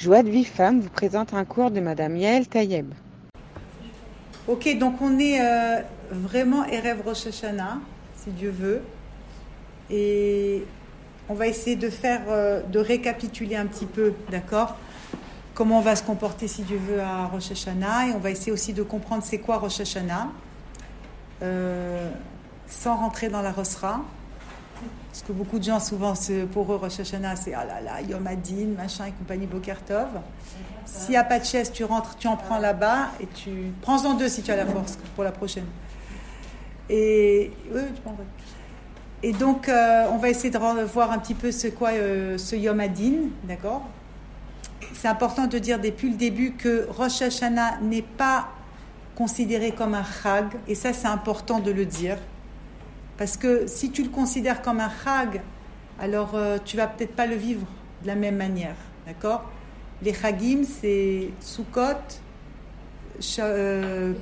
Joie de vie femme vous présente un cours de Madame Yael Tayeb. Ok, donc on est euh, vraiment Erev Rosh Hashanah, si Dieu veut. Et on va essayer de faire, euh, de récapituler un petit peu, d'accord? Comment on va se comporter, si Dieu veut, à Rosh Hashanah. Et on va essayer aussi de comprendre c'est quoi Rosh Hashanah, euh, sans rentrer dans la Rosra. Parce que beaucoup de gens, souvent, pour eux, Rosh Hashanah, c'est ah là là, Yom Adin, machin et compagnie, Bokertov. S'il n'y a pas de chaise, tu rentres, tu en prends là-bas et tu. Prends-en deux si tu as la force pour la prochaine. Et. Oui, tu. Et donc, euh, on va essayer de voir un petit peu ce quoi euh, ce Yom Adin, d'accord? C'est important de dire depuis le début que Rosh Hashanah n'est pas considéré comme un chag, et ça c'est important de le dire. Parce que si tu le considères comme un chag, alors euh, tu vas peut-être pas le vivre de la même manière. D'accord? Les chagim, c'est Sukkot, euh,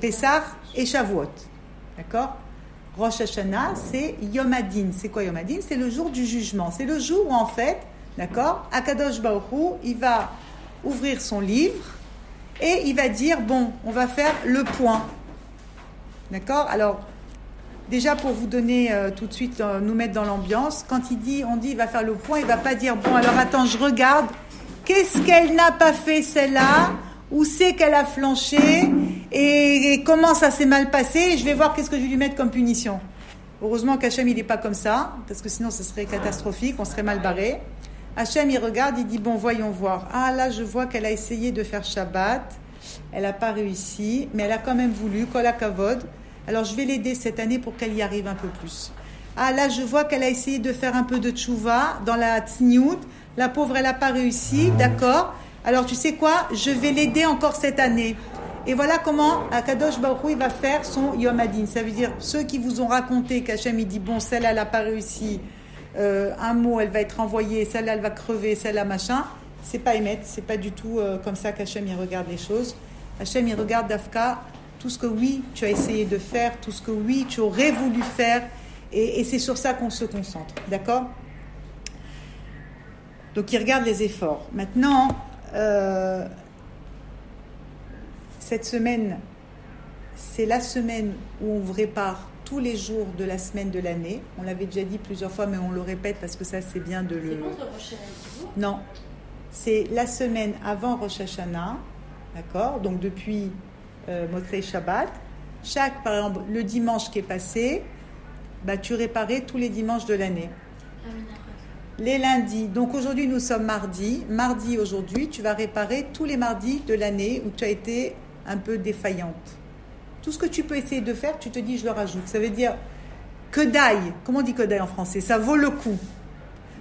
et Shavuot. D'accord? Rosh Hashanah, c'est Yom Adin. C'est quoi Yom Adin? C'est le jour du jugement. C'est le jour où, en fait, d'accord? Akadosh Baruch il va ouvrir son livre et il va dire bon, on va faire le point. D'accord? Alors, déjà pour vous donner euh, tout de suite, euh, nous mettre dans l'ambiance, quand il dit, on dit, il va faire le point, il va pas dire, bon, alors attends, je regarde, qu'est-ce qu'elle n'a pas fait celle-là, où c'est qu'elle a flanché, et, comment ça s'est mal passé, et je vais voir qu'est-ce que je vais lui mettre comme punition. Heureusement qu'Hachem, il n'est pas comme ça, parce que sinon ce serait catastrophique, on serait mal barré. Hachem, il regarde, il dit, bon, voyons voir. Ah là, je vois qu'elle a essayé de faire Shabbat, elle n'a pas réussi, mais elle a quand même voulu, Kol Kavod, alors je vais l'aider cette année pour qu'elle y arrive un peu plus. Ah là, je vois qu'elle a essayé de faire un peu de tchouva dans la tsniout. La pauvre, elle n'a pas réussi, d'accord Alors tu sais quoi? Je vais l'aider encore cette année. Et voilà comment Akadosh Baruch il va faire son Yom Adin. Ça veut dire ceux qui vous ont raconté qu'Hachem il dit bon celle-là elle n'a pas réussi, euh, un mot elle va être envoyée, celle-là elle va crever, celle-là machin. C'est pas émettre, c'est pas du tout euh, comme ça qu'Hachem il regarde les choses. Hachem il regarde Dafka tout ce que oui, tu as essayé de faire, tout ce que oui, tu aurais voulu faire, et, c'est sur ça qu'on se concentre, d'accord? Donc il regarde les efforts. Maintenant, euh, cette semaine, c'est la semaine où on répare tous les jours de la semaine de l'année. On l'avait déjà dit plusieurs fois, mais on le répète parce que ça, c'est bien de le. Non. C'est la semaine avant Rosh Hashanah, d'accord? Donc depuis Motsei Shabbat. Chaque, par exemple, le dimanche qui est passé, bah, tu réparais tous les dimanches de l'année. Les lundis. Donc aujourd'hui, nous sommes mardi. Mardi, aujourd'hui, tu vas réparer tous les mardis de l'année où tu as été un peu défaillante. Tout ce que tu peux essayer de faire, tu te dis, je le rajoute. Ça veut dire que d'aille. Comment on dit que d'aille en français? Ça vaut le coup.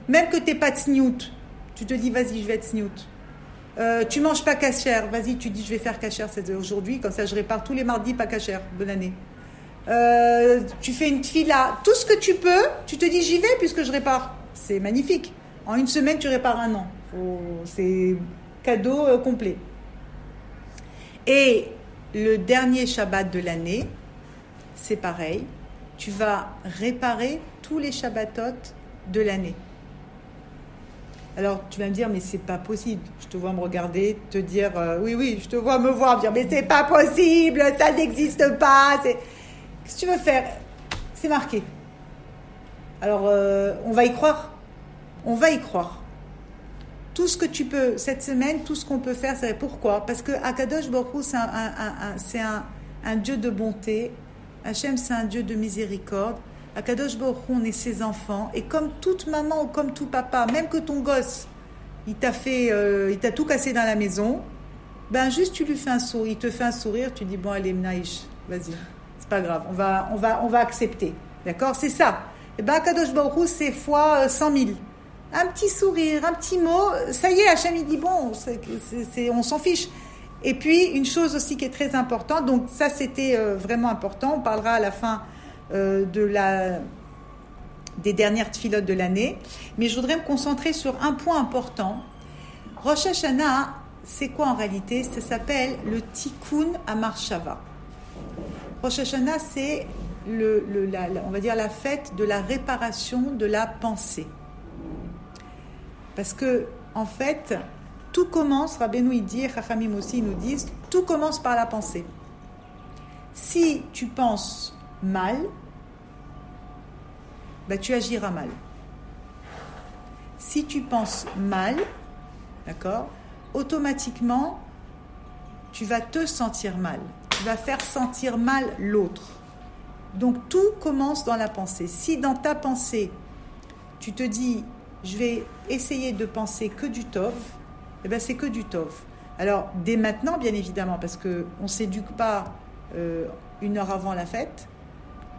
Même que tu n'es pas snoot, tu te dis, vas-y, je vais être snoot. Euh, tu manges pas cachère, vas-y, tu dis je vais faire cachère aujourd'hui, comme ça je répare tous les mardis pas cachère. Bonne année. Euh, tu fais une fila, tout ce que tu peux, tu te dis j'y vais puisque je répare. C'est magnifique. En une semaine, tu répares un an. C'est cadeau euh, complet. Et le dernier Shabbat de l'année, c'est pareil. Tu vas réparer tous les Shabbatot de l'année. Alors tu vas me dire, mais c'est pas possible. Je te vois me regarder, te dire, euh, oui, oui, je te vois me voir, me dire, mais c'est pas possible, ça n'existe pas. Qu'est-ce que tu veux faire? C'est marqué. Alors euh, on va y croire. On va y croire. Tout ce que tu peux, cette semaine, tout ce qu'on peut faire, c'est pourquoi? Parce que Akadosh Baruch c'est un, un Dieu de bonté. Hachem, c'est un Dieu de miséricorde. À Kadosh Baruch on est ses enfants. Et comme toute maman ou comme tout papa, même que ton gosse, il t'a fait, euh, il t'a tout cassé dans la maison, ben juste tu lui fais un sourire, il te fait un sourire, tu dis bon allez Mnaïch, vas-y, c'est pas grave, on va, on va, on va accepter, d'accord, c'est ça. Et ben Kadosh Baruch c'est fois 100 euh, 000. Un petit sourire, un petit mot, ça y est, Hachem il dit bon, on s'en fiche. Et puis une chose aussi qui est très importante, donc ça c'était euh, vraiment important, on parlera à la fin de la, des dernières filotes de l'année. Mais je voudrais me concentrer sur un point important. Rosh Hashanah, c'est quoi en réalité? Ça s'appelle le Tikkun Amarshava. Rosh Hashanah, c'est le, on va dire la fête de la réparation de la pensée. Parce que, en fait, tout commence, Rabbeinu il dit, Chachamim aussi nous disent, tout commence par la pensée. Si tu penses mal, bah, tu agiras mal. Si tu penses mal, d'accord, automatiquement, tu vas te sentir mal. Tu vas faire sentir mal l'autre. Donc tout commence dans la pensée. Si dans ta pensée, tu te dis, je vais essayer de penser que du tov, eh ben c'est que du tov. Alors dès maintenant, bien évidemment, parce que on s'éduque pas euh, une heure avant la fête,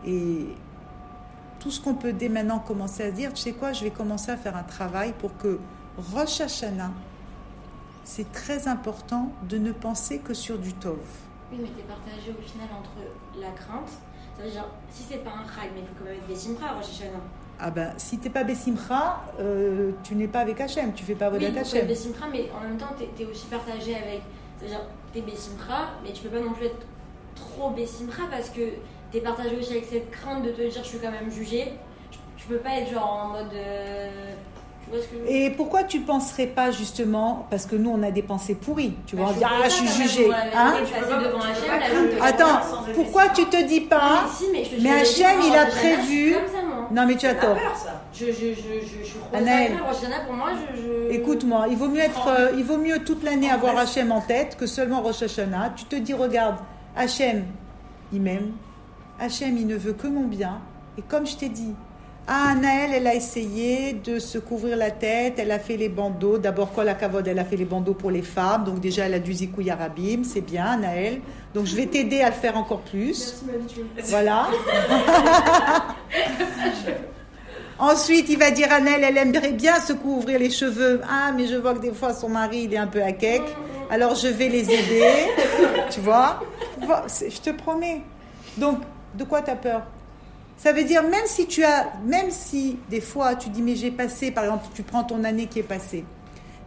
et tout ce qu'on peut dès maintenant commencer à dire, tu sais quoi, je vais commencer à faire un travail pour que Rosh Hashanah, c'est très important de ne penser que sur du tov. Oui, mais tu es partagé au final entre la crainte, ça veut dire, si c'est pas un chag, mais il faut quand même être Bessimcha, Rosh Hashanah. Ah ben, si t'es pas Bessimcha, euh, tu n'es pas avec Hachem, tu fais pas Avodat Oui, tu Hachem. es Bessimcha, mais en même temps, tu es, aussi partagé avec. C'est-à-dire, tu es Bessimcha, mais tu peux pas non plus être trop Bessimcha parce que tu es partagé aussi avec cette crainte de te dire je suis quand même jugé. Je, je peux pas être genre en mode. euh, tu vois ce que je veux dire? Et pourquoi tu penserais pas justement, parce que nous on a des pensées pourries, tu vois, Bah, on dit ah je suis jugé, hein? Attends, pourquoi tu te dis pas Mais si, mais je te Mais Hachem, il a prévu- je suis Comme ça, moi. Non mais tu as T'as tort. peur, ça. Je, je, je, je, je suis trop Anaël. pour moi, je. je... Écoute-moi, il vaut mieux être, euh, il vaut mieux toute l'année avoir Hachem en tête que seulement Rosh Hashanah. Tu te dis regarde, Hachem, il m'aime. Hachem, il ne veut que mon bien. Et comme je t'ai dit, ah, Naël, elle a essayé de se couvrir la tête, elle a fait les bandeaux. D'abord, Kol Kavod, elle a fait les bandeaux pour les femmes. Donc déjà, elle a du zikou yarabim, c'est bien, Naël. Donc je vais t'aider à le faire encore plus. Merci. Voilà. Ensuite, il va dire à Nel, elle aimerait bien se couvrir les cheveux. Ah, mais je vois que des fois son mari, il est un peu à cake. Alors je vais les aider. tu vois? Je te promets. Donc, de quoi tu as peur? Ça veut dire, même si tu as, même si des fois tu dis, mais j'ai passé, par exemple, tu prends ton année qui est passée.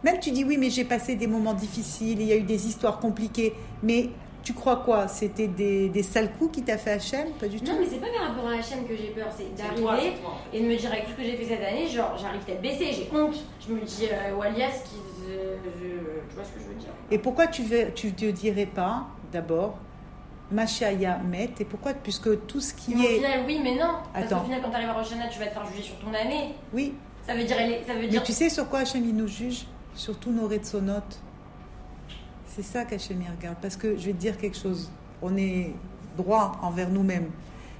Même tu dis, oui, mais j'ai passé des moments difficiles, il y a eu des histoires compliquées. Mais tu crois quoi? C'était des, des sales coups qui t'a fait Hachem Pas du tout. Non, mais c'est pas par rapport à chaîne que j'ai peur, c'est d'arriver c'est toi, en fait. et de me dire avec tout ce que j'ai fait cette année, genre j'arrive tête baissée, j'ai honte. Je me dis, euh, Walias, qui, euh, je- tu vois ce que je veux dire Et pourquoi tu ne tu te dirais pas, d'abord, Machaya Met, et pourquoi? Puisque tout ce qui Mais au est. final, oui, mais non. Parce Attends. qu'au final, quand t'arrives à Roshana, tu vas te faire juger sur ton année. Oui, Ça veut dire, ça veut mais dire. tu sais sur quoi Hachem il nous juge? Sur tous nos retsonotes. C'est ça qu'Hachem il regarde. Parce que je vais te dire quelque chose. On est droit envers nous-mêmes.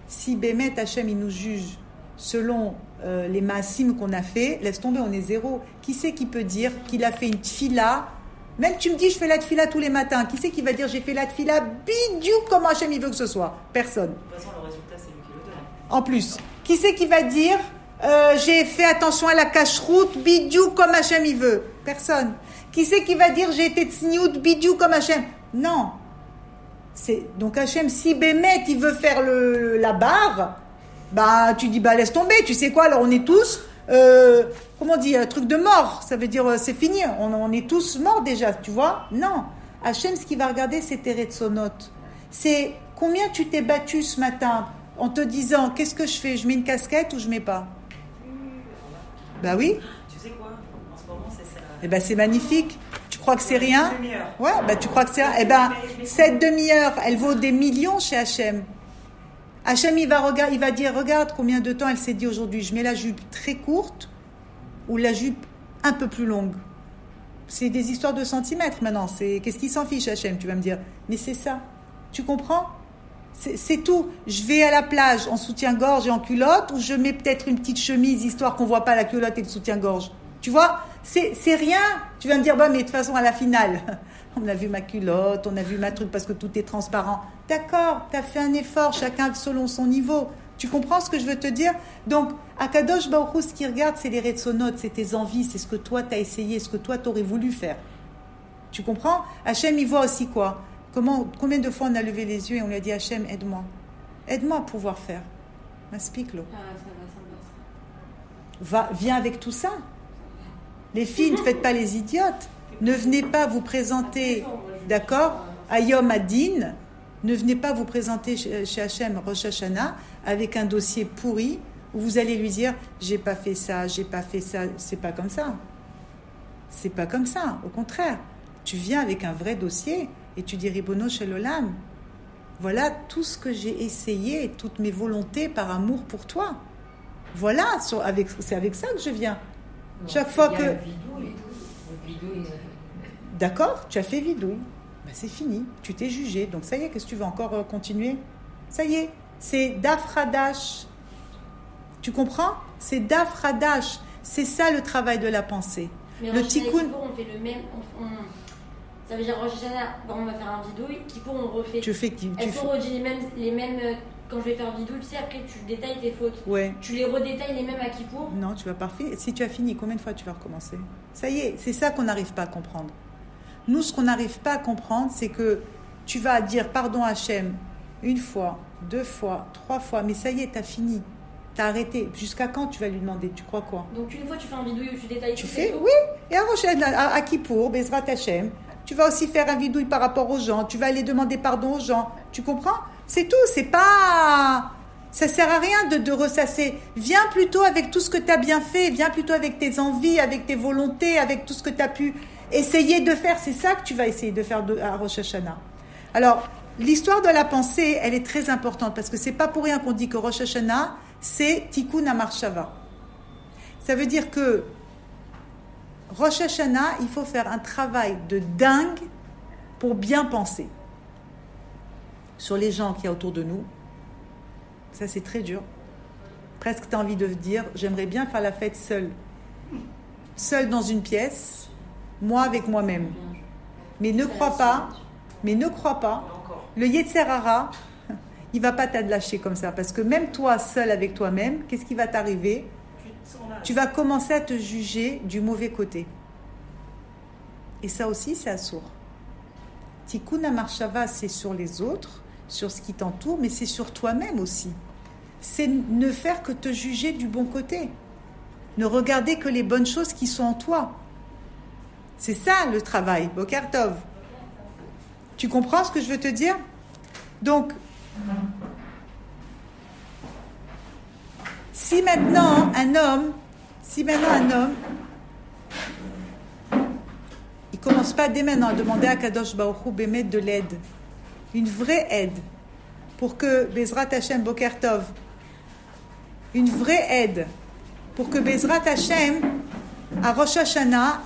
Si Bémet Hachem il nous juge selon euh, les massim qu'on a fait, laisse tomber, on est zéro. Qui c'est qui peut dire qu'il a fait une tfila Même tu me dis, je fais la tfila tous les matins. Qui c'est qui va dire, j'ai fait la tfila bidou comme Hachem il veut que ce soit? Personne. De toute façon, le résultat, c'est lui qui le donne. En plus, qui c'est qui va dire euh, j'ai fait attention à la cache-route, bidou comme Hachem il veut Personne. Qui c'est qui va dire j'ai été tsniout, bidou comme Hachem Non. C'est donc Hachem si Bémet il veut faire le, la barre, bah tu dis bah laisse tomber. Tu sais quoi? Alors on est tous euh, comment on dit un truc de mort. Ça veut dire euh, c'est fini. On, on est tous morts déjà. Tu vois Non. Hachem ce qu'il va regarder c'est tes retsonotes. C'est combien tu t'es battu ce matin en te disant qu'est-ce que je fais? Je mets une casquette ou je mets pas? Bah oui. Tu sais quoi? En ce moment, c'est ça. Eh ben c'est magnifique. Tu crois que c'est rien? Ouais, bah tu crois que c'est rien? Eh ben cette demi-heure, elle vaut des millions chez Hachem. Hachem, il va, il va dire, regarde combien de temps elle s'est dit aujourd'hui, je mets la jupe très courte ou la jupe un peu plus longue. C'est des histoires de centimètres maintenant. C'est Qu'est-ce qui s'en fiche, Hachem Tu vas me dire, mais c'est ça. Tu comprends? C'est tout. Je vais à la plage en soutien-gorge et en culotte ou je mets peut-être une petite chemise histoire qu'on voit pas la culotte et le soutien-gorge? Tu vois? C'est rien. Tu vas me dire, bah, mais de toute façon, à la finale, on a vu ma culotte, on a vu ma truc parce que tout est transparent. D'accord, tu as fait un effort, chacun selon son niveau. Tu comprends ce que je veux te dire? Donc, Akadosh Baruch ce qu'il regarde, c'est les retsonotes, c'est tes envies, c'est ce que toi tu as essayé, ce que toi tu aurais voulu faire. Tu comprends? Hachem, il voit aussi quoi? Comment, Combien de fois on a levé les yeux et on lui a dit Hachem, aide-moi. Aide-moi à pouvoir faire. Ah, va, ça va. Va, viens avec tout ça. Les filles, ne faites pas les idiotes. Ne venez pas vous présenter, d'accord, à Yom Adin. Ne venez pas vous présenter chez Hachem Rosh Hashanah avec un dossier pourri où vous allez lui dire j'ai pas fait ça, j'ai pas fait ça. C'est pas comme ça. C'est pas comme ça. Au contraire, tu viens avec un vrai dossier et tu dis Ribono Shelolam, voilà tout ce que j'ai essayé, toutes mes volontés par amour pour toi. Voilà, avec- c'est avec ça que je viens. Chaque fois que- D'accord, tu as fait vidouille. Ben, c'est fini, tu t'es jugé. Donc ça y est, qu'est-ce que tu veux encore euh, continuer? Ça y est, c'est d'afradash. Tu comprends? C'est d'afradash. C'est ça le travail de la pensée. Mais Le tikkun- Kippour, on fait le même. on- on- Ça veut dire Rosh on va faire un vidouille. Kippour, on refait. Tu fais qui sont redit les mêmes, les mêmes. euh, Quand je vais faire vidouille, tu sais, après tu détailles tes fautes. Ouais. Tu les redétailles les mêmes à Kippour? Non, tu vas pas finir. Si tu as fini, combien de fois tu vas recommencer? Ça y est, c'est ça qu'on n'arrive pas à comprendre. Nous, ce qu'on n'arrive pas à comprendre, c'est que tu vas dire pardon Hachem une fois, deux fois, trois fois, mais ça y est, t'as fini. T'as arrêté. Jusqu'à quand tu vas lui demander? Tu crois quoi? Donc une fois tu fais un vidouille où tu détailles Tu fais? Oui. Et à Rochelle, à, à Kippour, Bezrat Hachem, tu vas aussi faire un vidouille par rapport aux gens. Tu vas aller demander pardon aux gens. Tu comprends? C'est tout. C'est pas. Ça sert à rien de, de ressasser. Viens plutôt avec tout ce que tu as bien fait. Viens plutôt avec tes envies, avec tes volontés, avec tout ce que tu as pu essayer de faire. C'est ça que tu vas essayer de faire de- à Rosh Hashanah. Alors, l'histoire de la pensée, elle est très importante parce que c'est pas pour rien qu'on dit que Rosh Hashanah, c'est Tikkun Amarshava. Ça veut dire que Rosh Hashanah, il faut faire un travail de dingue pour bien penser sur les gens qu'il y a autour de nous. Ça, c'est très dur. Presque, tu as envie de dire, j'aimerais bien faire la fête seule. Seule dans une pièce, moi avec moi-même. Mais ne crois pas, mais ne crois pas, le Yetzerara, il va pas t'adlâcher comme ça. Parce que même toi, seul avec toi-même, qu'est-ce qui va t'arriver? Te tu vas commencer à te juger du mauvais côté. Et ça aussi, c'est assourd. Tikkun Amarshava, c'est sur les autres, sur ce qui t'entoure, mais c'est sur toi-même aussi. C'est ne faire que te juger du bon côté. Ne regarder que les bonnes choses qui sont en toi. C'est ça le travail, Bokartov. Tu comprends ce que je veux te dire? Donc, si maintenant un homme, si maintenant un homme, il commence pas dès maintenant à demander à Kadosh Baruch Hu Bémet de l'aide, une vraie aide, pour que Bezrat Hashem Bokertov, une vraie aide, pour que Bezrat Hashem, à Rosh Hashanah,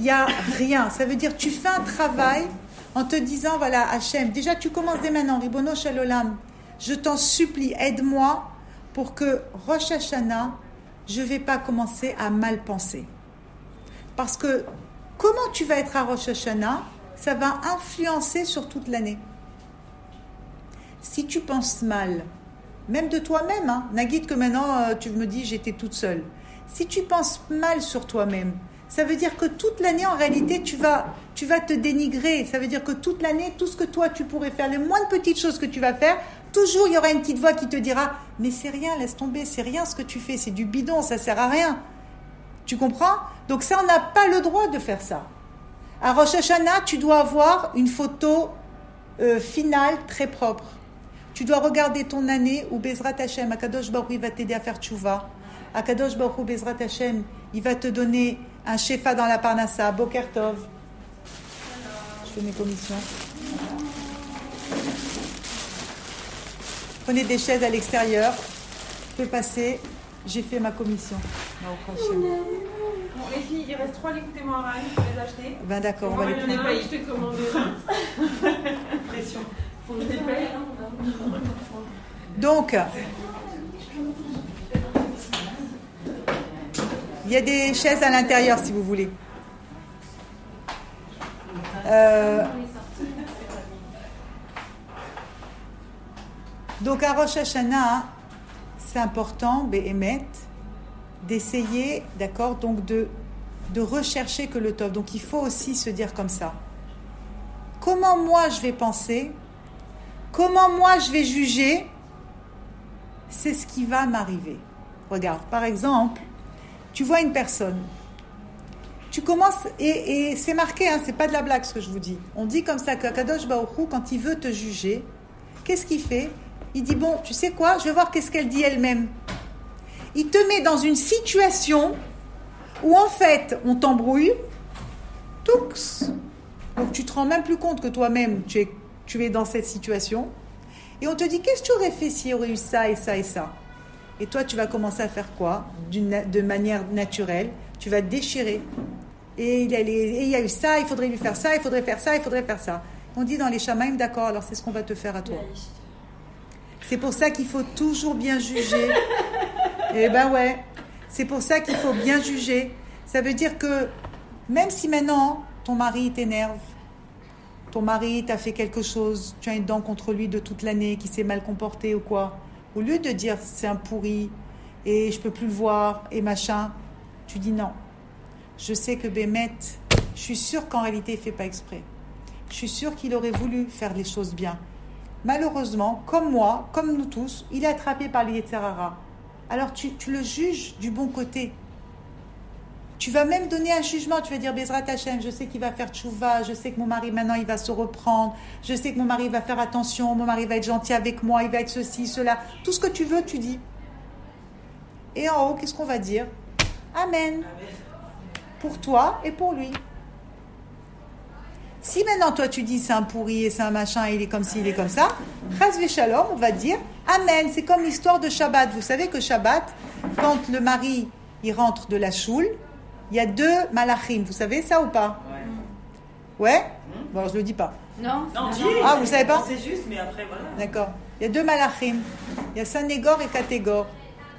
il n'y a rien. Ça veut dire tu fais un travail en te disant, voilà, Hachem, déjà tu commences dès maintenant, Ribono Shalolam, je t'en supplie, aide-moi pour que Rosh Hashanah, je ne vais pas commencer à mal penser. Parce que comment tu vas être à Rosh Hashanah, ça va influencer sur toute l'année. Si tu penses mal, même de toi-même, hein, que maintenant euh, tu me dis j'étais toute seule. Si tu penses mal sur toi-même, ça veut dire que toute l'année en réalité tu vas, tu vas te dénigrer. Ça veut dire que toute l'année, tout ce que toi tu pourrais faire, les moindres petites choses que tu vas faire, toujours il y aura une petite voix qui te dira mais c'est rien, laisse tomber, c'est rien ce que tu fais, c'est du bidon, ça sert à rien. Tu comprends? Donc ça on n'a pas le droit de faire ça. À Rosh Hashanah, tu dois avoir une photo euh, finale très propre. Tu dois regarder ton année où Bezrat Hashem, Akadosh Baruch il va t'aider à faire tchouva. Akadosh Baruch Bezrat Hashem, il va te donner un shefa dans la parnassa, Boker Tov. Je fais mes commissions. Prenez des chaises à l'extérieur. Je peux passer. J'ai fait ma commission. Baruch Hashem. Bon, les filles, il reste trois écoutez moi Ryan, je vais les acheter. Ben d'accord, on va les prendre. je t'ai commandé. Pression. Faut que je les paye. Donc, il y a des chaises à l'intérieur si vous voulez. Euh, donc à Rosh c'est important, Behemet, d'essayer, d'accord, donc de, de rechercher que le top. Donc il faut aussi se dire comme ça. Comment moi je vais penser? Comment moi je vais juger? C'est ce qui va m'arriver. Regarde, par exemple, tu vois une personne. Tu commences, et, c'est marqué, hein, c'est pas de la blague ce que je vous dis. On dit comme ça que Kadosh quand il veut te juger, qu'est-ce qu'il fait? Il dit Bon, tu sais quoi? Je vais voir qu'est-ce qu'elle dit elle-même. Il te met dans une situation où en fait on t'embrouille, toux, Donc tu te rends même plus compte que toi-même, tu es, tu es dans cette situation. Et on te dit, qu'est-ce que tu aurais fait s'il y aurait eu ça et ça et ça? Et toi, tu vas commencer à faire quoi De manière naturelle, tu vas déchirer. Et il, y a les- et il y a eu ça, il faudrait lui faire ça, il faudrait faire ça, il faudrait faire ça. On dit dans les chamaïm, d'accord, alors c'est ce qu'on va te faire à toi. C'est pour ça qu'il faut toujours bien juger. Eh ben ouais, c'est pour ça qu'il faut bien juger. Ça veut dire que même si maintenant ton mari t'énerve, ton mari t'a fait quelque chose, tu as une dent contre lui de toute l'année, qui s'est mal comporté ou quoi, au lieu de dire c'est un pourri et je peux plus le voir et machin, tu dis non. Je sais que Bémet, je suis sûre qu'en réalité il fait pas exprès. Je suis sûre qu'il aurait voulu faire les choses bien. Malheureusement, comme moi, comme nous tous, il est attrapé par les. Alors tu, tu le juges du bon côté. Tu vas même donner un jugement. Tu vas dire Bezrat Hashem, je sais qu'il va faire tchouva, je sais que mon mari maintenant il va se reprendre, je sais que mon mari va faire attention, mon mari va être gentil avec moi, il va être ceci, cela. Tout ce que tu veux, tu dis. Et en haut, qu'est-ce qu'on va dire? Amen. Pour toi et pour lui. Si maintenant toi tu dis c'est un pourri et c'est un machin il est comme ci, il est comme ça, Chaz Shalom, on va dire Amen. C'est comme l'histoire de Shabbat. Vous savez que Shabbat, quand le mari il rentre de la choule, il y a deux malachim. Vous savez ça ou pas Ouais Bon, je le dis pas. Non Non, dis Ah, vous savez pas C'est juste, mais après, voilà. D'accord. Il y a deux malachim. Il y a Sanégor et Katégor.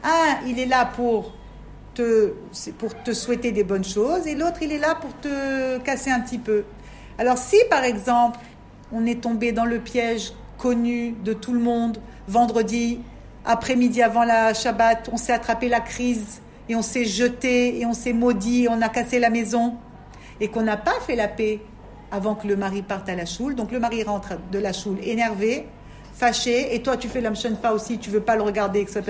Un, il est là pour te, pour te souhaiter des bonnes choses et l'autre, il est là pour te casser un petit peu. Alors si, par exemple, on est tombé dans le piège connu de tout le monde, vendredi, après-midi avant la Shabbat, on s'est attrapé la crise et on s'est jeté et on s'est maudit et on a cassé la maison et qu'on n'a pas fait la paix avant que le mari parte à la choule. Donc le mari rentre de la choule énervé, fâché, et toi tu fais l'amshonfa aussi, tu veux pas le regarder, etc.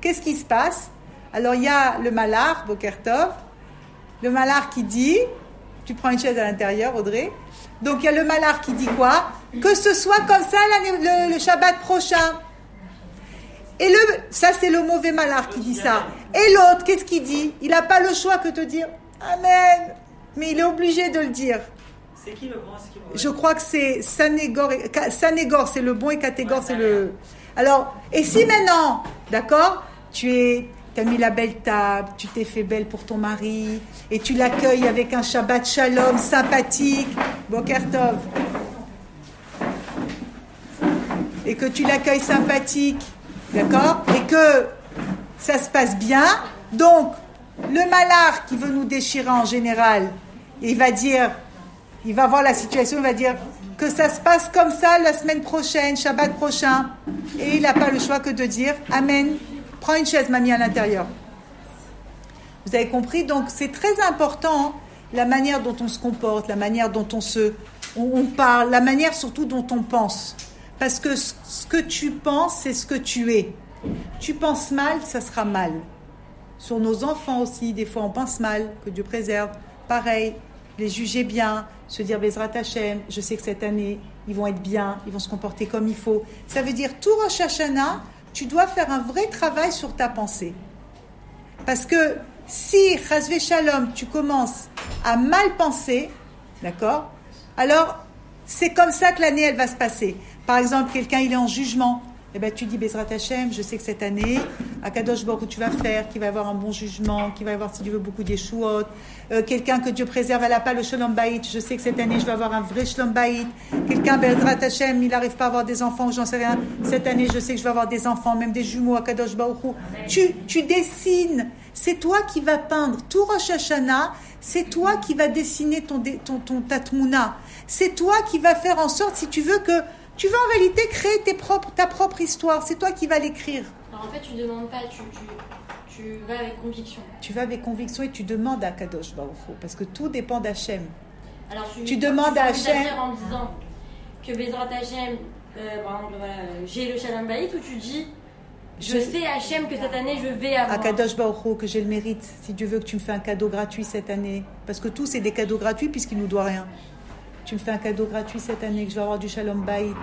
Qu'est-ce qui se passe? Alors il y a le malar, Bokertov, le malar qui dit, tu prends une chaise à l'intérieur, Audrey. Donc il y a le malar qui dit quoi? Que ce soit comme ça le Shabbat prochain. Et le, ça c'est le mauvais malar qui dit ça. Et l'autre, qu'est-ce qu'il dit? Il n'a pas le choix que de dire Amen. Mais il est obligé de le dire. C'est qui le bon, c'est qui le mauvais? Je crois que c'est Sanégor, et- Sanégor c'est le bon et Catégor c'est le. Alors, et si maintenant, d'accord, tu es, as mis la belle table, tu t'es fait belle pour ton mari, et tu l'accueilles avec un Shabbat Shalom sympathique, Bokertov, et que tu l'accueilles sympathique, d'accord, et que ça se passe bien, donc le malard qui veut nous déchirer en général, il va dire, il va voir la situation, il va dire que ça se passe comme ça la semaine prochaine, Shabbat prochain, et il n'a pas le choix que de dire Amen. Prends une chaise, mamie, à l'intérieur. Vous avez compris? Donc c'est très important la manière dont on se comporte, la manière dont on se, on parle, la manière surtout dont on pense. Parce que ce que tu penses, c'est ce que tu es. Tu penses mal, ça sera mal. Sur nos enfants aussi, des fois on pense mal, que Dieu préserve. Pareil, les juger bien, se dire Bezrat Hashem, je sais que cette année, ils vont être bien, ils vont se comporter comme il faut. Ça veut dire, tout Rosh Hashanah, tu dois faire un vrai travail sur ta pensée. Parce que si, Chazvé Shalom, tu commences à mal penser, d'accord Alors, c'est comme ça que l'année, elle va se passer. Par exemple, quelqu'un, il est en jugement. Eh ben, tu dis, Bezrat Hashem, je sais que cette année, à Kadosh Baruch tu vas faire, qu'il va avoir un bon jugement, qu'il va avoir, si Dieu veut, beaucoup d'échouot. Euh, quelqu'un que Dieu préserve, elle n'a pas le Shalom Baït. Je sais que cette année, je vais avoir un vrai Shalom Baït. Quelqu'un, Bezrat Hashem, il n'arrive pas à avoir des enfants, j'en sais rien. Cette année, je sais que je vais avoir des enfants, même des jumeaux à Kadosh Baruch. Tu, tu dessines. C'est toi qui vas peindre. Tout Rosh Hashanah, c'est toi qui vas dessiner ton, ton, ton, ta tmouna. C'est toi qui vas faire en sorte, si tu veux, que tu vas en réalité créer tes propres, ta propre histoire. C'est toi qui vas l'écrire. Alors en fait, tu demandes pas, tu, tu, tu vas avec conviction. Tu vas avec conviction et tu demandes à Kadosh Baruch parce que tout dépend d'Hachem. Alors tu, Tu demandes à Hachem. en disant que Bezrat Hachem, euh, par exemple, voilà, j'ai le Shalom Bayit, ou tu dis je, Je- sais Hachem que cette année je vais avoir. À Kadosh Baruch que j'ai le mérite, si Dieu veut que tu me fais un cadeau gratuit cette année. Parce que tout, c'est des cadeaux gratuits puisqu'il nous doit rien. Tu me fais un cadeau gratuit cette année, que je vais avoir du Shalom Bayit.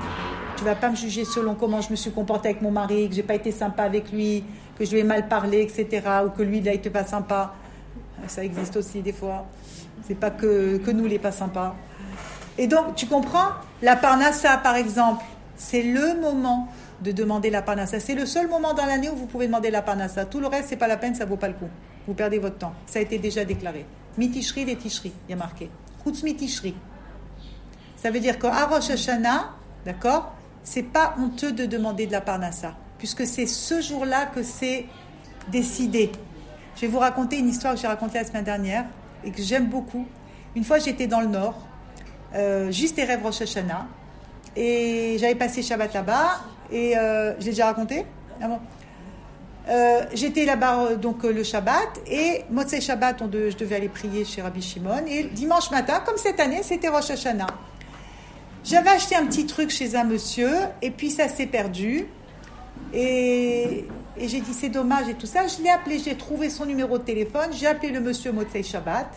Tu vas pas me juger selon comment je me suis comportée avec mon mari, que j'ai pas été sympa avec lui, que je lui ai mal parlé, etc. Ou que lui, il a été pas sympa. Ça existe aussi des fois. C'est pas que, que nous, les pas sympas. Et donc, tu comprends? La parnassa, par exemple, c'est le moment de demander la parnassa. C'est le seul moment dans l'année où vous pouvez demander la parnassa. Tout le reste, c'est pas la peine, ça vaut pas le coup. Vous perdez votre temps. Ça a été déjà déclaré. Mitishri, les tishri, il y a marqué. Chutz mitishri. Ça veut dire qu'à Rosh Hashanah, d'accord, c'est pas honteux de demander de la parnassa, puisque c'est ce jour-là que c'est décidé. Je vais vous raconter une histoire que j'ai racontée la semaine dernière et que j'aime beaucoup. Une fois, j'étais dans le Nord, euh, juste et rêve Rosh Hashanah, et j'avais passé Shabbat là-bas, et euh, je l'ai déjà raconté? Ah bon? Euh, J'étais là-bas euh, donc le Shabbat, et Motzei Shabbat, on je devais aller prier chez Rabbi Shimon, et dimanche matin, comme cette année, c'était Rosh Hashanah. J'avais acheté un petit truc chez un monsieur, et puis ça s'est perdu. Et, et j'ai dit, c'est dommage et tout ça. Je l'ai appelé, j'ai trouvé son numéro de téléphone. J'ai appelé le monsieur Motsei Shabbat.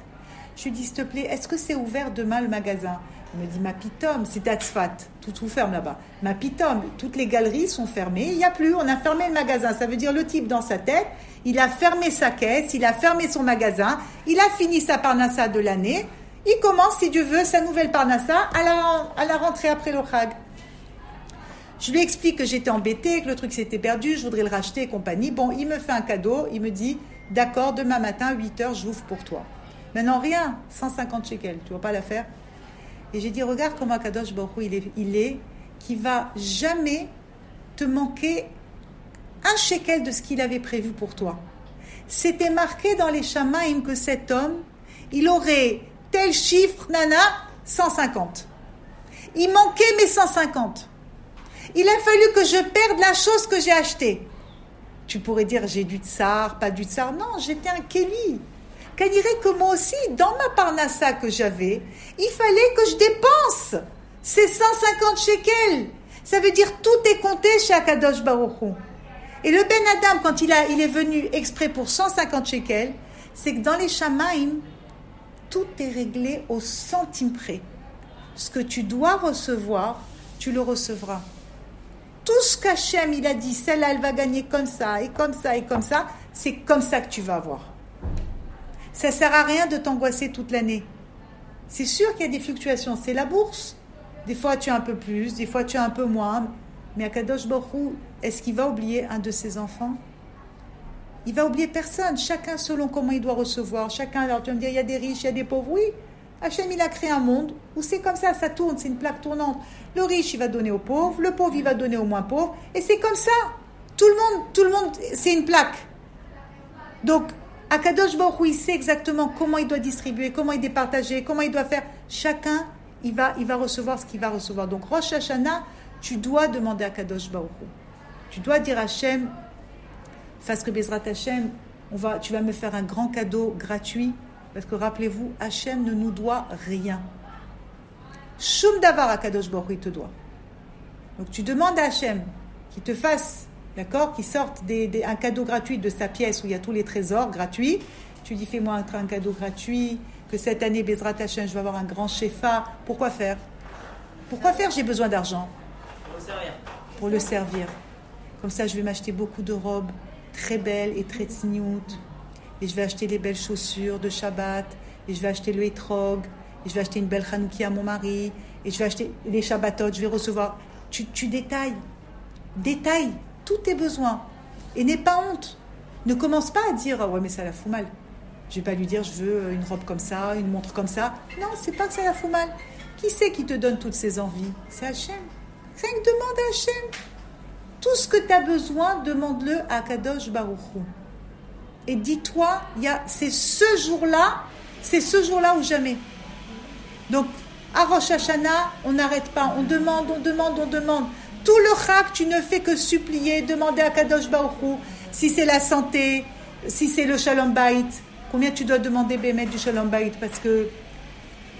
Je lui ai dit, s'il te plaît, est-ce que c'est ouvert demain le magasin? Il me dit, ma pitome, c'est à Tzfat. Tout, tout ferme là-bas. Ma pitome, toutes les galeries sont fermées. Il n'y a plus, on a fermé le magasin. Ça veut dire le type dans sa tête, il a fermé sa caisse, il a fermé son magasin, il a fini sa parnassa de l'année. Il commence, si Dieu veut, sa nouvelle parnassa à la, rentrée après le. Je lui explique que j'étais embêtée, que le truc s'était perdu, je voudrais le racheter et compagnie. Bon, il me fait un cadeau, il me dit D'accord, demain matin, 8 heures, j'ouvre pour toi. Maintenant, rien, 150 shekels, tu vas pas la faire Et j'ai dit Regarde comment Kadosh Baruch il est, il est, qui va jamais te manquer un shekel de ce qu'il avait prévu pour toi. C'était marqué dans les Shamaim que cet homme, il aurait tel chiffre, nana, 150. Il manquait mes 150. Il a fallu que je perde la chose que j'ai achetée. Tu pourrais dire j'ai du tsar, pas du tsar. Non, j'étais un Kelly. Qu'elle dirait que moi aussi, dans ma parnassa que j'avais, il fallait que je dépense ces 150 shekels. Ça veut dire tout est compté chez Akadosh Baruch Hu. Et le Ben Adam, quand il, a, il est venu exprès pour 150 shekels, c'est que dans les Shamaim, tout est réglé au centime près. Ce que tu dois recevoir, tu le recevras. Tout ce qu'Hachem, il a dit, celle-là, elle va gagner comme ça, et comme ça, et comme ça, c'est comme ça que tu vas avoir. Ça sert à rien de t'angoisser toute l'année. C'est sûr qu'il y a des fluctuations, c'est la bourse. Des fois, tu as un peu plus, des fois, tu as un peu moins. Mais Akadosh Baruch est-ce qu'il va oublier un de ses enfants? Il va oublier personne, chacun selon comment il doit recevoir. Chacun, alors tu vas me dire, il y a des riches, il y a des pauvres. Oui, Hachem, il a créé un monde où c'est comme ça, ça tourne, c'est une plaque tournante. Le riche, il va donner aux pauvres, le pauvre, il va donner aux moins pauvres. Et c'est comme ça. Tout le monde, tout le monde, c'est une plaque. Donc, Akadosh Baruch il sait exactement comment il doit distribuer, comment il départager, comment il doit faire. Chacun, il va, il va recevoir ce qu'il va recevoir. Donc, Rosh Hashanah, tu dois demander à Kadosh Baruch. Tu dois dire à Hachem, parce que Bezrat Hachem, on va, tu vas me faire un grand cadeau gratuit. Parce que rappelez-vous, Hachem ne nous doit rien. Shum davar à Kadosh il te doit. Donc tu demandes à Hachem qu'il te fasse, d'accord, qu'il sorte des, des- un cadeau gratuit de sa pièce où il y a tous les trésors gratuits. Tu dis, fais-moi un, un cadeau gratuit, que cette année, Bezrat Hachem, je vais avoir un grand shefa. Pourquoi faire? Pourquoi faire? J'ai besoin d'argent pour le servir. Comme ça, je vais m'acheter beaucoup de robes très belles et très tsniout. Et je vais acheter les belles chaussures de Shabbat. Et je vais acheter le hétrog. Et je vais acheter une belle Hanouki à mon mari. Et je vais acheter les Shabbatot. Je vais recevoir. Tu, tu détailles. Détaille tous tes besoins. Et n'aie pas honte. Ne commence pas à dire Ah ouais, mais ça la fout mal. Je vais pas lui dire Je veux une robe comme ça, une montre comme ça. Non, c'est pas que ça la fout mal. Qui c'est qui te donne toutes ces envies? C'est Hachem. Rien que demande à Hachem. Tout ce que tu as besoin, demande-le à Kadosh Baruch Hu. Et dis-toi, c'est ce jour-là, c'est ce jour-là ou jamais. Donc, à Rosh Hashanah, on n'arrête pas, on demande, on demande, on demande. Tout le chak, tu ne fais que supplier, demander à Kadosh Baruch Hu, si c'est la santé, si c'est le shalom bait. Combien tu dois demander Bémet du shalom bait Parce que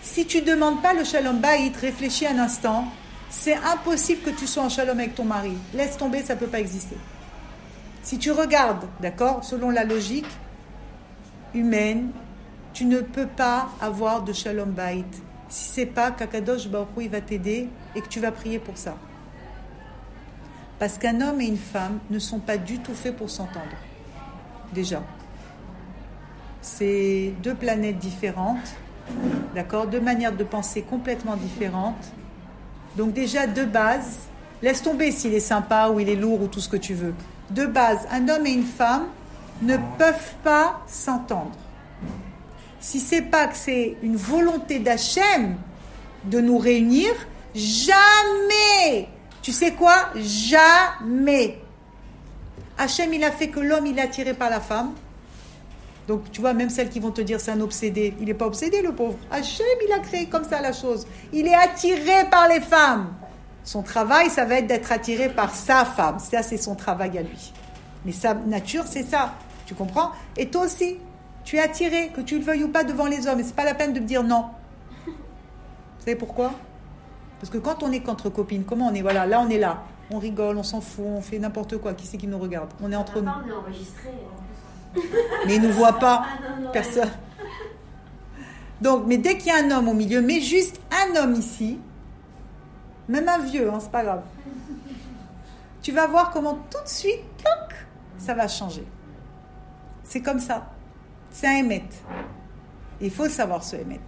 si tu ne demandes pas le shalom bait, réfléchis un instant, c'est impossible que tu sois en shalom avec ton mari. Laisse tomber, ça ne peut pas exister. Si tu regardes, d'accord, selon la logique humaine, tu ne peux pas avoir de shalom bait si c'est pas qu'Akadosh Baruch il va t'aider et que tu vas prier pour ça. Parce qu'un homme et une femme ne sont pas du tout faits pour s'entendre. Déjà. C'est deux planètes différentes d'accord Deux manières de penser complètement différentes. Donc déjà, de base, laisse tomber s'il est sympa ou il est lourd ou tout ce que tu veux. De base, un homme et une femme ne peuvent pas s'entendre. Si c'est pas que c'est une volonté d'Hachem de nous réunir, jamais, tu sais quoi? Jamais. Hachem, il a fait que l'homme, il est attiré par la femme. Donc, tu vois, même celles qui vont te dire c'est un obsédé, il n'est pas obsédé, le pauvre. Hachem, il a créé comme ça la chose. Il est attiré par les femmes. Son travail, ça va être d'être attiré par sa femme. Ça, c'est son travail à lui. Mais sa nature, c'est ça. Tu comprends? Et toi aussi, tu es attiré, que tu le veuilles ou pas, devant les hommes. Et c'est pas la peine de me dire non. Vous savez pourquoi? Parce que quand on est contre copines, comment on est? Voilà, là, on est là. On rigole, on s'en fout, on fait n'importe quoi. Qui c'est qui nous regarde? On est entre nous. on est enregistré. Mais ils ne nous voient pas. Ah non, non, Personne. Donc, mais dès qu'il y a un homme au milieu, mais juste un homme ici, même un vieux, hein, c'est pas grave. Tu vas voir comment tout de suite, toc, ça va changer. C'est comme ça. C'est un émet. Il faut le savoir ce émet.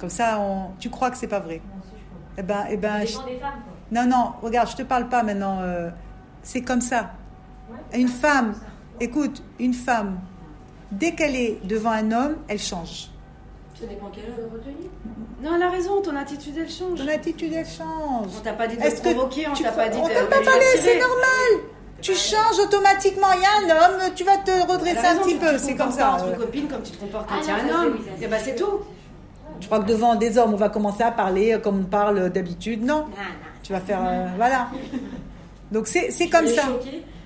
Comme ça, on... tu crois que c'est pas vrai. Eh ben, eh ben, Ça je- dépend des femmes, quoi. non, non, regarde, je te parle pas maintenant. euh, c'est comme ça. Une femme, écoute, une femme, dès qu'elle est devant un homme, elle change. Ça dépend quelle heure. Non, elle a raison, ton attitude elle change. Ton attitude, elle change. On t'a pas dit de te que provoquer, on t'a pas dit on de. t'a pas parlé, c'est normal. Tu changes automatiquement. Il y a un homme, tu vas te redresser un raison, petit peu. C'est comme comportes ça. Entre copines, comme tu te comportes Ah quand il y a un ça, homme. Et bah c'est c'est tout. Je crois que devant des hommes, on va commencer à parler comme on parle d'habitude. Non, Non, non. tu vas faire. euh, voilà. Donc c'est c'est comme Je suis ça.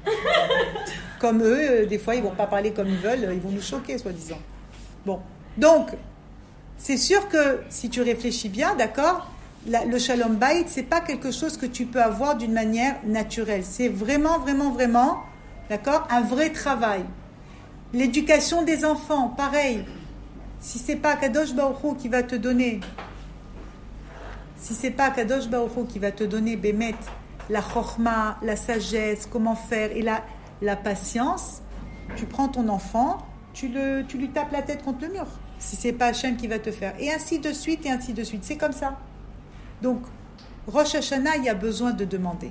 Comme eux, euh, des fois, ils vont pas parler comme ils veulent, ils vont nous choquer, soi-disant. Bon, donc, c'est sûr que si tu réfléchis bien, d'accord, le shalom bayit, c'est pas quelque chose que tu peux avoir d'une manière naturelle. C'est vraiment, vraiment, vraiment, d'accord, un vrai travail. L'éducation des enfants, pareil. Si c'est pas Kadosh Baruch qui va te donner, si c'est pas Kadosh Baruch qui va te donner Bémet, la chorma, la sagesse, comment faire et la, la patience, tu prends ton enfant, tu, le, tu lui tapes la tête contre le mur. Si c'est pas Hachem qui va te faire. Et ainsi de suite, et ainsi de suite. C'est comme ça. Donc, Rosh Hashanah, il y a besoin de demander.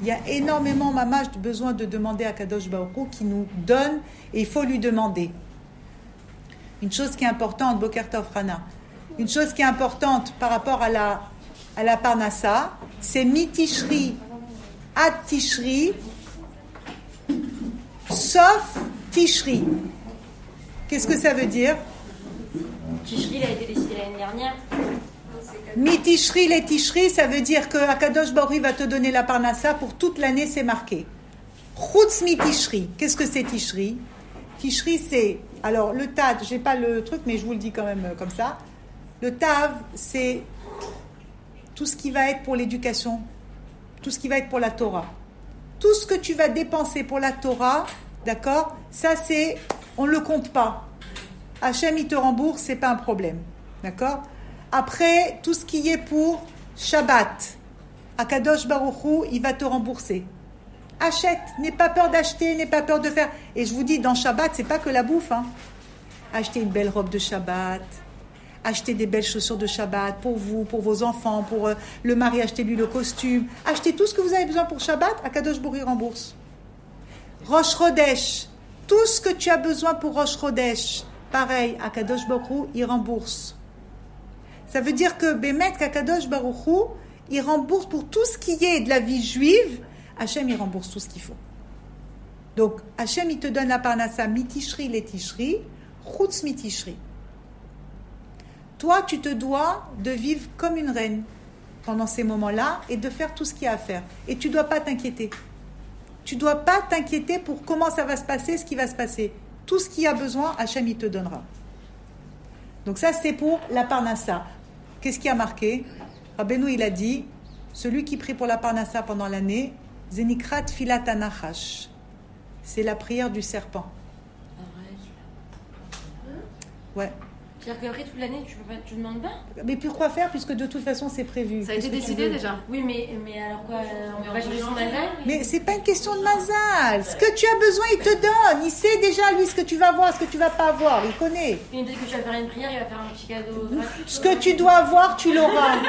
Il y a énormément, mamage, de besoin de demander à Kadosh Baruch qui nous donne et il faut lui demander. Une chose qui est importante, Boker Tov Rana, une chose qui est importante par rapport à la, à la Parnassa, c'est mitishri ad tishri, sauf tishri. Qu'est-ce que ça veut dire Tishri, il a été décidé l'année dernière. Mitishri les tishri, ça veut dire que Akadosh Baruch va te donner la Parnassa pour toute l'année, c'est marqué. Chutz mitishri. Qu'est-ce que c'est tishri Tishri, c'est. Alors, le tad, j'ai pas le truc, mais je vous le dis quand même euh, comme ça. Le tav, c'est tout ce qui va être pour l'éducation, tout ce qui va être pour la Torah. Tout ce que tu vas dépenser pour la Torah, d'accord Ça, c'est. On ne le compte pas. Hachem, il te rembourse, c'est pas un problème. D'accord Après, tout ce qui est pour Shabbat, Akadosh Baruchou, il va te rembourser. Achète, n'aie pas peur d'acheter, n'aie pas peur de faire. Et je vous dis, dans Shabbat, c'est pas que la bouffe. Hein. Achetez une belle robe de Shabbat, achetez des belles chaussures de Shabbat pour vous, pour vos enfants, pour euh, le mari, achetez-lui le costume. Achetez tout ce que vous avez besoin pour Shabbat, Akadosh Baruch rembourse. Rosh Chodesh, tout ce que tu as besoin pour Rosh Chodesh, pareil, Akadosh Baruch il rembourse. Ça veut dire que Bémet, Akadosh Baruch il rembourse pour tout ce qui est de la vie juive, Hachem, il rembourse tout ce qu'il faut. Donc, Hachem, il te donne la parnassa mitishri les chutz mitishri. Toi, tu te dois de vivre comme une reine pendant ces moments-là et de faire tout ce qu'il y a à faire. Et tu ne dois pas t'inquiéter. Tu ne dois pas t'inquiéter pour comment ça va se passer, ce qui va se passer. Tout ce qu'il y a besoin, Hachem, il te donnera. Donc ça, c'est pour la parnassa. Qu'est-ce qui a marqué? Rabbeinu, il a dit, celui qui prie pour la parnassa pendant l'année, Zenikrat filat anachash. C'est la prière du serpent. Ouais. C'est-à-dire qu'après toute l'année, tu peux pas, tu demandes pas Mais pourquoi faire puisque de toute façon c'est prévu Ça a été décidé déjà. Oui, mais, mais alors quoi euh, On va changer son mazal Mais c'est pas une question de mazal. Ce que tu as besoin, il te donne. Il sait déjà lui ce que tu vas avoir, ce que tu vas pas avoir. Il connaît. Une dès que tu vas faire une prière, il va faire un petit cadeau. Ce que tu dois avoir, tu l'auras.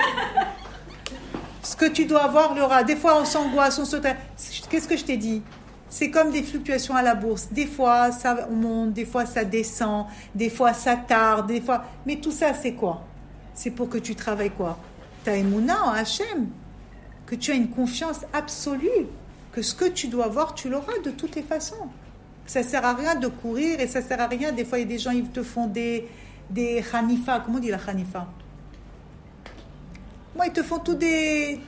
Ce que tu dois avoir, l'aura. Des fois, on s'angoisse, on se. Qu'est-ce que je t'ai dit? C'est comme des fluctuations à la bourse. Des fois, ça monte, des fois, ça descend, des fois, ça tarde, des fois. Mais tout ça, c'est quoi? C'est pour que tu travailles quoi? Ta émouna en Hachem. Que tu as une confiance absolue. Que ce que tu dois avoir, tu l'auras de toutes les façons. Ça sert à rien de courir et ça sert à rien. Des fois, il y a des gens, ils te font des, des. Comment on dit la Hanifa Moi, ils te font tous des,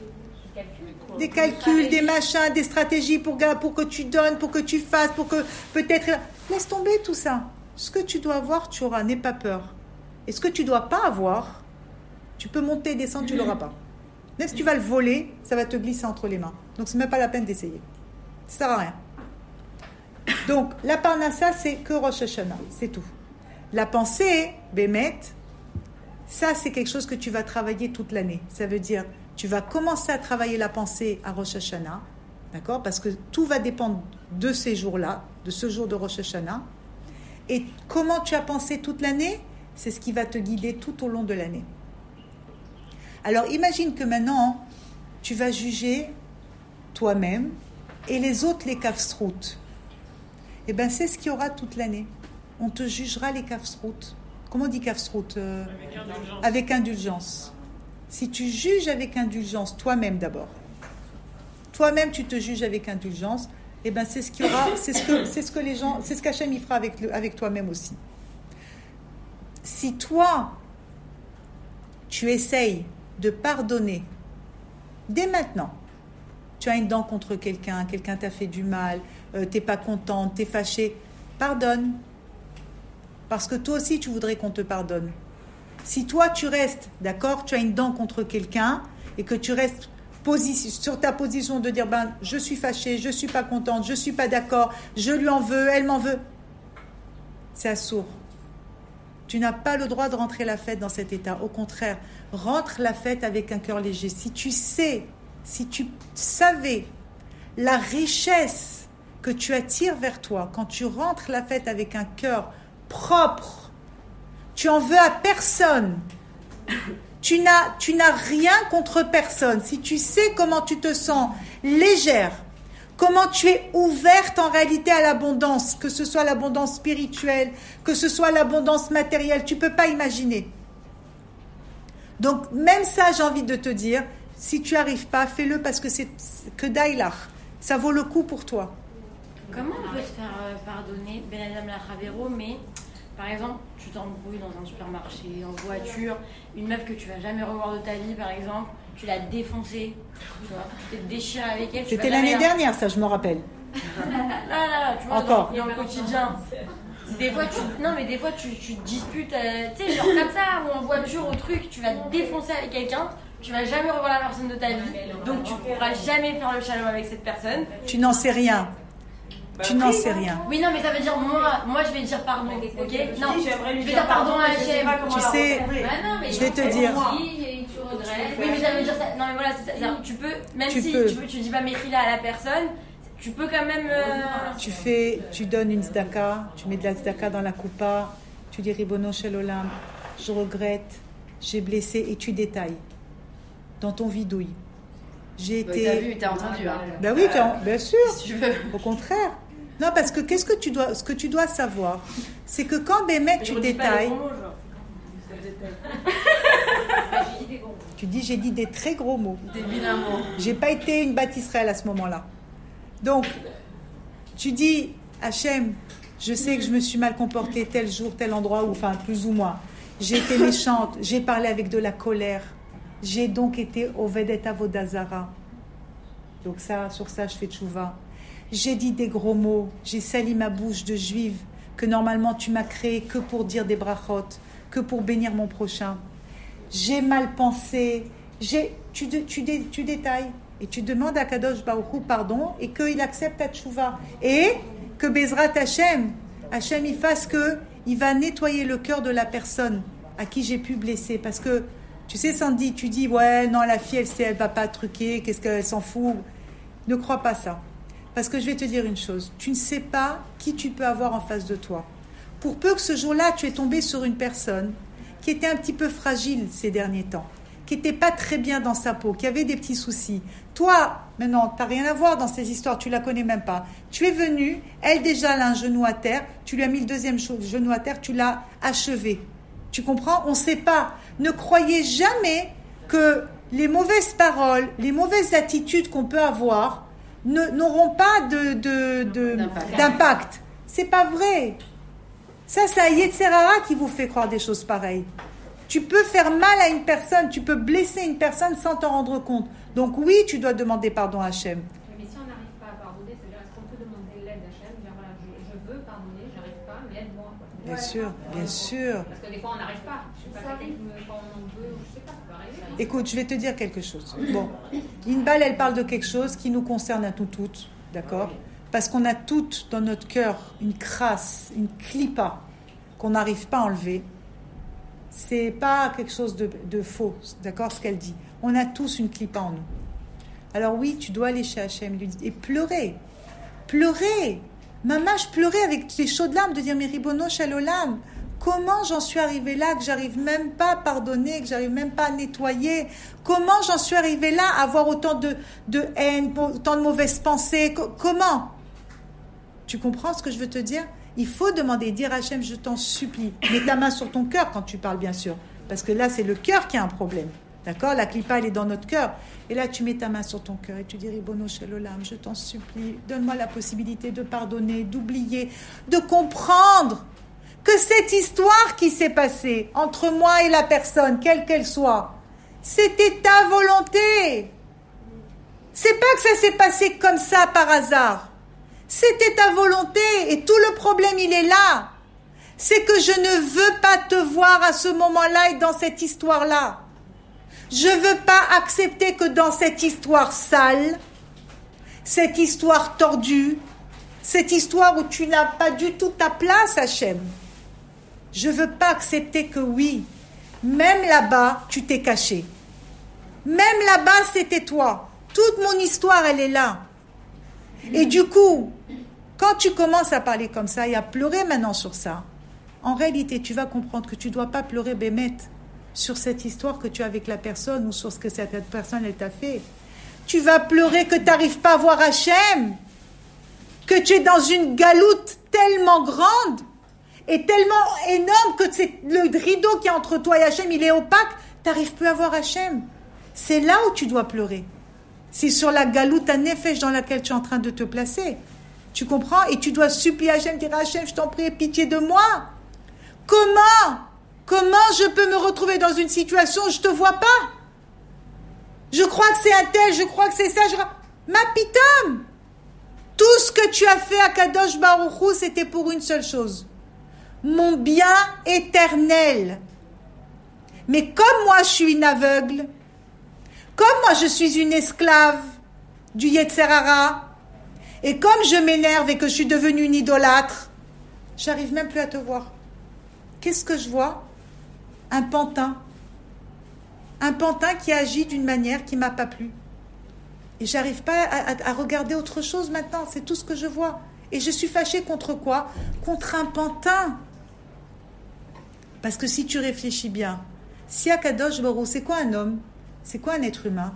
des calculs, des machins, des stratégies pour, pour que tu donnes, pour que tu fasses, pour que peut-être. Laisse tomber tout ça. Ce que tu dois avoir, tu auras. N'aie pas peur. Et ce que tu dois pas avoir, tu peux monter, descendre, tu l'auras pas. Même si tu vas le voler, ça va te glisser entre les mains. Donc, c'est même pas la peine d'essayer. Ça sert à rien. Donc, la parnassa, c'est que Rosh Hashanah, c'est tout. La pensée, Bémet, ça, c'est quelque chose que tu vas travailler toute l'année. Ça veut dire, tu vas commencer à travailler la pensée à Rosh Hashanah, d'accord Parce que tout va dépendre de ces jours-là, de ce jour de Rosh Hashanah. Et comment tu as pensé toute l'année, c'est ce qui va te guider tout au long de l'année. Alors, imagine que maintenant, tu vas juger toi-même et les autres les kafsroutes. Eh bien, c'est ce qu'il y aura toute l'année. On te jugera les kafsroutes. Comment on dit kafsroutes euh, Avec indulgence. avec indulgence. Si tu juges avec indulgence, toi-même d'abord, toi-même tu te juges avec indulgence, eh ben c'est ce qu'il y aura, c'est ce que les gens, c'est ce qu'Hachem y fera avec toi-même aussi. Si toi tu essayes de pardonner dès maintenant, tu as une dent contre quelqu'un, quelqu'un t'a fait du mal, euh, t'es pas contente, t'es fâché, pardonne. Parce que toi aussi tu voudrais qu'on te pardonne. Si toi tu restes, d'accord, tu as une dent contre quelqu'un et que tu restes sur ta position de dire ben je suis fâchée, je suis pas contente, je suis pas d'accord, je lui en veux, elle m'en veut, c'est assourd. Tu n'as pas le droit de rentrer la fête dans cet état. Au contraire, rentre la fête avec un cœur léger. Si tu sais, si tu savais la richesse que tu attires vers toi quand tu rentres la fête avec un cœur propre, tu en veux à personne. Tu n'as, rien contre personne. Si tu sais comment tu te sens légère, comment tu es ouverte en réalité à l'abondance, que ce soit l'abondance spirituelle, que ce soit l'abondance matérielle, tu peux pas imaginer. Donc même ça, j'ai envie de te dire, si tu arrives pas, fais-le parce que c'est que Daïlach. Ça vaut le coup pour toi. Comment on peut se faire euh, pardonner? Ben Adam mais par exemple, tu t'embrouilles dans un supermarché, en voiture, une meuf que tu vas jamais revoir de ta vie, par exemple, tu l'as défoncée, tu vois, tu t'es déchiré avec elle. C'était l'année la- dernière, ça, je me rappelle. Là, là, tu vois, Encore. dans, dans le quotidien. Des fois, tu, non, mais des fois, tu, tu te disputes, euh, tu sais, genre comme ça, ou en voiture, au truc, tu vas te défoncer avec quelqu'un, tu vas jamais revoir la personne de ta vie, donc tu pourras jamais faire le shalom avec cette personne. Tu n'en sais rien. Tu n'en sais rien. Oui, non, mais ça veut dire, moi, moi je vais dire pardon, ok Non, dis, j'aimerais lui je vais dire dire pardon à comment Tu sais. Bah mais Je vais te dire. moi. Et tu regrettes. Oui, mais ça veut dire ça. Non, mais voilà, c'est ça. C'est-à-dire, Tu peux, même Tu si peux. Tu, peux, tu dis pas Mechila à la personne, tu peux quand même. euh, Tu fais, tu donnes une zdaka, tu mets de la zdaka dans la coupa, tu dis Ribono Shel Olam, je regrette, j'ai blessé et tu détailles dans ton vidouille. J'ai Bah, T'as vu, été. t'as entendu. Hein. Ben oui, bien sûr. Si tu veux. Au contraire. Non, parce que qu'est-ce que tu dois, ce que tu dois savoir, c'est que quand je tu détailles, gros mots, genre. tu dis j'ai dit des très gros mots. Des vilains mots. J'ai pas été une bâtisserelle à ce moment-là. Donc, tu dis, Hachem, je sais que je me suis mal comportée tel jour, tel endroit, ou enfin plus ou moins. J'ai été méchante, j'ai parlé avec de la colère. J'ai donc été au Vedet Avodazara. Donc ça, sur ça, je fais tchouva. J'ai dit des gros mots, j'ai sali ma bouche de juive, que normalement tu m'as créé que pour dire des brachot, que pour bénir mon prochain. J'ai mal pensé, j'ai, tu, dé- tu, dé- tu détailles et tu demandes à Kadosh Baruch Hu pardon et qu'il accepte ta tchouva. Et que Bezrat Hashem, Hashem il fasse que il va nettoyer le cœur de la personne à qui j'ai pu blesser. Parce que, tu sais, Sandy, tu dis, ouais, non, la fille, elle sait, elle va pas truquer, qu'est-ce qu'elle s'en fout. Ne crois pas ça. Parce que je vais te dire une chose, tu ne sais pas qui tu peux avoir en face de toi. Pour peu que ce jour-là, tu es tombé sur une personne qui était un petit peu fragile ces derniers temps, qui n'était pas très bien dans sa peau, qui avait des petits soucis. Toi, maintenant, tu n'as rien à voir dans ces histoires, tu la connais même pas. Tu es venu, elle déjà a un genou à terre, tu lui as mis le deuxième genou à terre, tu l'as achevé. Tu comprends? On ne sait pas. Ne croyez jamais que les mauvaises paroles, les mauvaises attitudes qu'on peut avoir n'auront pas de, de, d'impact. C'est pas vrai. Ça, c'est Yetzerara qui vous fait croire des choses pareilles. Tu peux faire mal à une personne, tu peux blesser une personne sans t'en rendre compte. Donc oui, tu dois demander pardon à Hachem. Mais si on n'arrive pas à pardonner, c'est-à-dire est-ce qu'on peut demander l'aide à Hachem Dire voilà, je, veux pardonner, j'arrive pas, mais aide-moi. Bien sûr, bien sûr. Parce que des fois on n'arrive pas. Je sais pas, quand on en veut, je sais pas, ça peut arriver. Écoute, je vais te dire quelque chose. Bon, Inbal, elle parle de quelque chose qui nous concerne à nous toutes, d'accord Parce qu'on a toutes dans notre cœur une crasse, une clipa qu'on n'arrive pas à enlever. C'est pas quelque chose de, de faux, d'accord Ce qu'elle dit. On a tous une clipa en nous. Alors oui, tu dois aller chez Hachem lui dire, et pleurer. Pleurer. Maman, je pleurais avec les chaudes larmes de dire, mais ribono shalolam, Comment j'en suis arrivé là, que j'arrive même pas à pardonner, que j'arrive même pas à nettoyer? Comment j'en suis arrivé là à avoir autant de, de haine, autant de mauvaises pensées? Comment? Tu comprends ce que je veux te dire? Il faut demander, dire Hachem, je t'en supplie. Mets ta main sur ton cœur quand tu parles, bien sûr. Parce que là, c'est le cœur qui a un problème. D'accord? La clipa, elle est dans notre cœur. Et là, tu mets ta main sur ton cœur et tu dis, Ribono Shelolam, je t'en supplie, donne-moi la possibilité de pardonner, d'oublier, de comprendre que cette histoire qui s'est passée entre moi et la personne, quelle qu'elle soit, c'était ta volonté. C'est pas que ça s'est passé comme ça par hasard. C'était ta volonté et tout le problème il est là. C'est que je ne veux pas te voir à ce moment-là et dans cette histoire-là. Je veux pas accepter que dans cette histoire sale, cette histoire tordue, cette histoire où tu n'as pas du tout ta place, Hachem, je veux pas accepter que oui, même là-bas, tu t'es caché. Même là-bas, c'était toi. Toute mon histoire, elle est là. Et du coup, quand tu commences à parler comme ça et à pleurer maintenant sur ça, en réalité, tu vas comprendre que tu ne dois pas pleurer, Bémet, sur cette histoire que tu as avec la personne ou sur ce que cette personne, elle t'a fait. Tu vas pleurer que tu n'arrives pas à voir Hachem, que tu es dans une galoute tellement grande est tellement énorme que c'est le rideau qui est entre toi et Hachem, il est opaque, tu n'arrives plus à voir Hachem. C'est là où tu dois pleurer. C'est sur la galoute à nefesh dans laquelle tu es en train de te placer. Tu comprends? Et tu dois supplier Hachem, dire Hachem, je t'en prie, pitié de moi. Comment Comment je peux me retrouver dans une situation où je ne te vois pas? Je crois que c'est un tel, je crois que c'est ça. Ma pitom Tout ce que tu as fait à Kadosh Baruchou, c'était pour une seule chose mon bien éternel. Mais comme moi je suis une aveugle, comme moi je suis une esclave du Yetzerara, et comme je m'énerve et que je suis devenue une idolâtre, j'arrive même plus à te voir. Qu'est-ce que je vois? Un pantin. Un pantin qui agit d'une manière qui m'a pas plu. Et j'arrive pas à, regarder autre chose maintenant. C'est tout ce que je vois. Et je suis fâchée contre quoi? Contre un pantin. Parce que si tu réfléchis bien, si c'est quoi un homme? C'est quoi un être humain?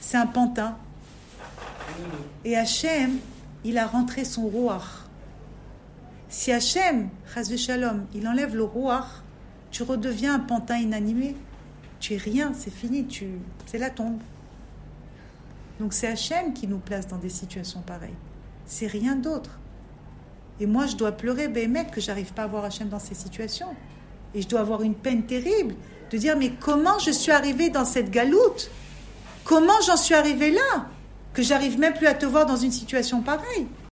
C'est un pantin. Et Hachem, il a rentré son roi. Si Hachem, Shalom, il enlève le roi, tu redeviens un pantin inanimé. Tu es rien, c'est fini, tu, c'est la tombe. Donc c'est Hachem qui nous place dans des situations pareilles. C'est rien d'autre. Et moi, je dois pleurer, Béhémet, que j'arrive pas à voir Hachem dans ces situations. Et je dois avoir une peine terrible de dire, mais comment je suis arrivé dans cette galoute? Comment j'en suis arrivé là? Que j'arrive même plus à te voir dans une situation pareille